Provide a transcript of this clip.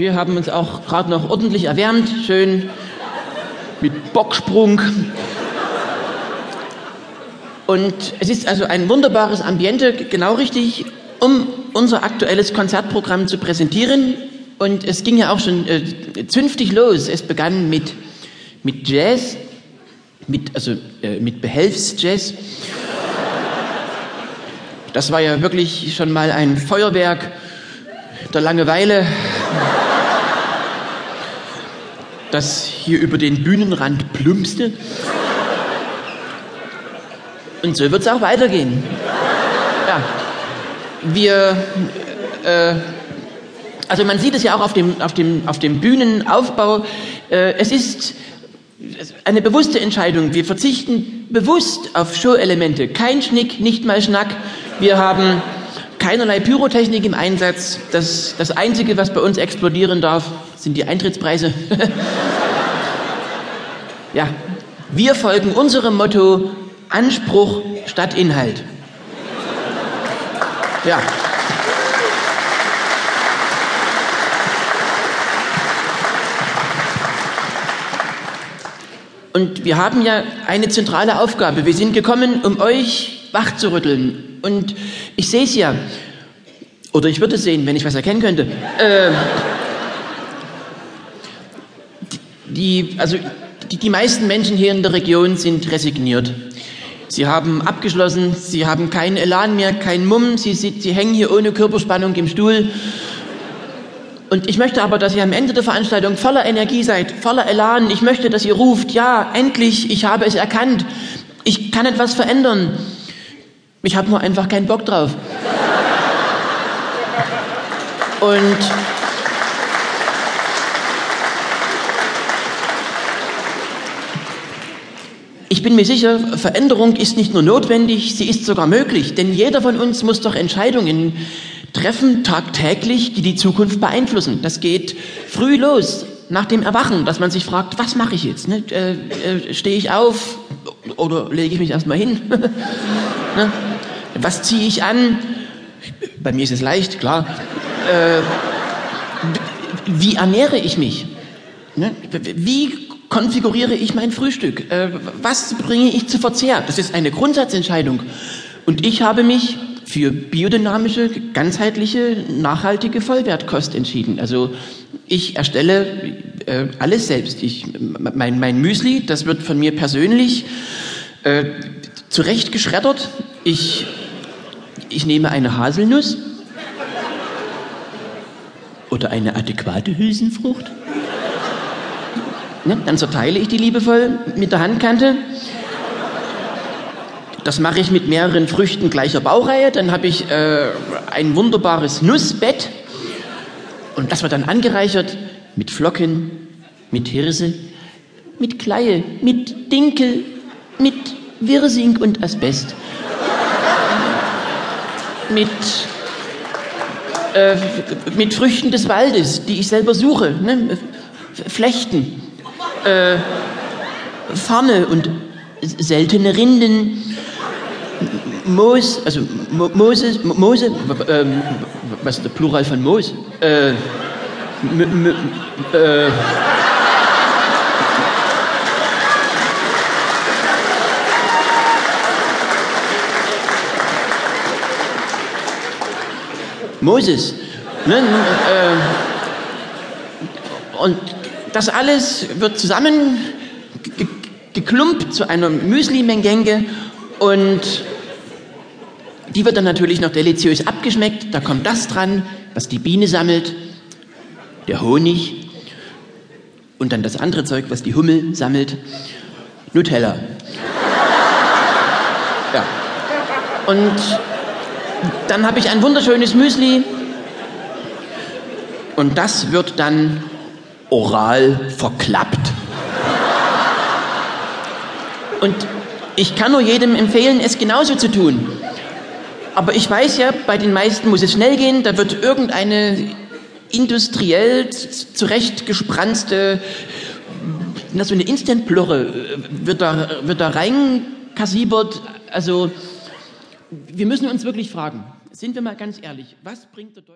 Wir haben uns auch gerade noch ordentlich erwärmt, schön mit Bocksprung. Und es ist also ein wunderbares Ambiente, genau richtig, um unser aktuelles Konzertprogramm zu präsentieren. Und es ging ja auch schon äh, zünftig los. Es begann mit, mit Jazz, mit, also äh, mit Behelfsjazz. Das war ja wirklich schon mal ein Feuerwerk der Langeweile, das hier über den Bühnenrand plumpste. Und so wird es auch weitergehen. Ja. Wir, äh, also man sieht es ja auch auf dem, auf dem, auf dem Bühnenaufbau. Äh, es ist eine bewusste Entscheidung. Wir verzichten bewusst auf Show-Elemente. Kein Schnick, nicht mal Schnack. Wir haben keinerlei Pyrotechnik im Einsatz. Das, das Einzige, was bei uns explodieren darf, sind die Eintrittspreise. ja, wir folgen unserem Motto Anspruch statt Inhalt. Ja. Und wir haben ja eine zentrale Aufgabe. Wir sind gekommen, um euch wachzurütteln. Und ich sehe es ja, oder ich würde es sehen, wenn ich was erkennen könnte. Äh, die, also die, die meisten Menschen hier in der Region sind resigniert. Sie haben abgeschlossen, sie haben keinen Elan mehr, keinen Mumm, sie, sie, sie hängen hier ohne Körperspannung im Stuhl. Und ich möchte aber, dass ihr am Ende der Veranstaltung voller Energie seid, voller Elan. Ich möchte, dass ihr ruft, ja, endlich, ich habe es erkannt. Ich kann etwas verändern. Ich habe nur einfach keinen Bock drauf. Und ich bin mir sicher, Veränderung ist nicht nur notwendig, sie ist sogar möglich. Denn jeder von uns muss doch Entscheidungen treffen tagtäglich, die die Zukunft beeinflussen. Das geht früh los, nach dem Erwachen, dass man sich fragt, was mache ich jetzt? Ne? Äh, äh, Stehe ich auf oder lege ich mich erstmal hin? ne? Was ziehe ich an? Bei mir ist es leicht, klar. Äh, wie ernähre ich mich? Ne? Wie konfiguriere ich mein Frühstück? Äh, was bringe ich zu Verzehr? Das ist eine Grundsatzentscheidung. Und ich habe mich für biodynamische, ganzheitliche, nachhaltige Vollwertkost entschieden. Also ich erstelle äh, alles selbst. Ich, mein, mein Müsli, das wird von mir persönlich äh, zurecht geschreddert. Ich, ich nehme eine Haselnuss oder eine adäquate Hülsenfrucht. Ne, dann zerteile ich die liebevoll mit der Handkante das mache ich mit mehreren Früchten gleicher Baureihe. Dann habe ich äh, ein wunderbares Nussbett. Und das wird dann angereichert mit Flocken, mit Hirse, mit Kleie, mit Dinkel, mit Wirsing und Asbest. mit, äh, mit Früchten des Waldes, die ich selber suche. Ne? Flechten, äh, Farne und seltene Rinden, Moos, also Mo Moses, Mose, ähm, was ist der Plural von Moos? Äh, äh, Moses. Ne? Äh, und das alles wird zusammen geklumpt zu einer Müsli-Mengenge und die wird dann natürlich noch deliziös abgeschmeckt. Da kommt das dran, was die Biene sammelt, der Honig und dann das andere Zeug, was die Hummel sammelt, Nutella. Ja. Und dann habe ich ein wunderschönes Müsli und das wird dann oral verklappt. Und ich kann nur jedem empfehlen, es genauso zu tun. Aber ich weiß ja, bei den meisten muss es schnell gehen, da wird irgendeine industriell zurechtgespranzte, na, so eine Instant-Plörre äh, wird da, wird da reinkassiebert. Also, wir müssen uns wirklich fragen, sind wir mal ganz ehrlich, was bringt der